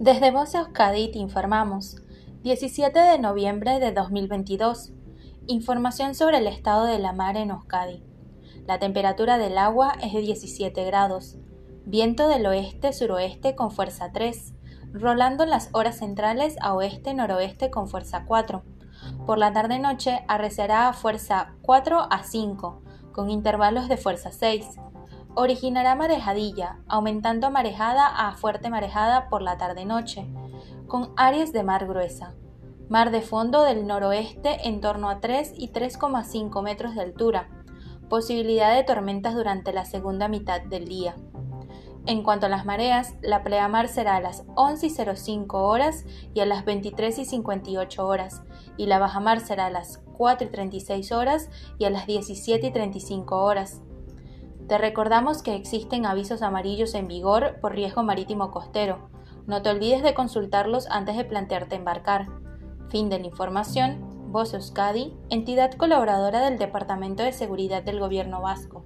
Desde Voz Euskadi te informamos. 17 de noviembre de 2022. Información sobre el estado de la mar en Euskadi. La temperatura del agua es de 17 grados. Viento del oeste-suroeste con fuerza 3, rolando en las horas centrales a oeste-noroeste con fuerza 4. Por la tarde-noche arrecerá a fuerza 4 a 5, con intervalos de fuerza 6 originará marejadilla, aumentando marejada a fuerte marejada por la tarde-noche, con áreas de mar gruesa. Mar de fondo del noroeste en torno a 3 y 3,5 metros de altura. Posibilidad de tormentas durante la segunda mitad del día. En cuanto a las mareas, la pleamar será a las 11 y 05 horas y a las 23 y 58 horas, y la bajamar será a las 4 y 36 horas y a las 17 y 35 horas. Te recordamos que existen avisos amarillos en vigor por riesgo marítimo costero. No te olvides de consultarlos antes de plantearte embarcar. Fin de la información. Voz Euskadi, entidad colaboradora del Departamento de Seguridad del Gobierno Vasco.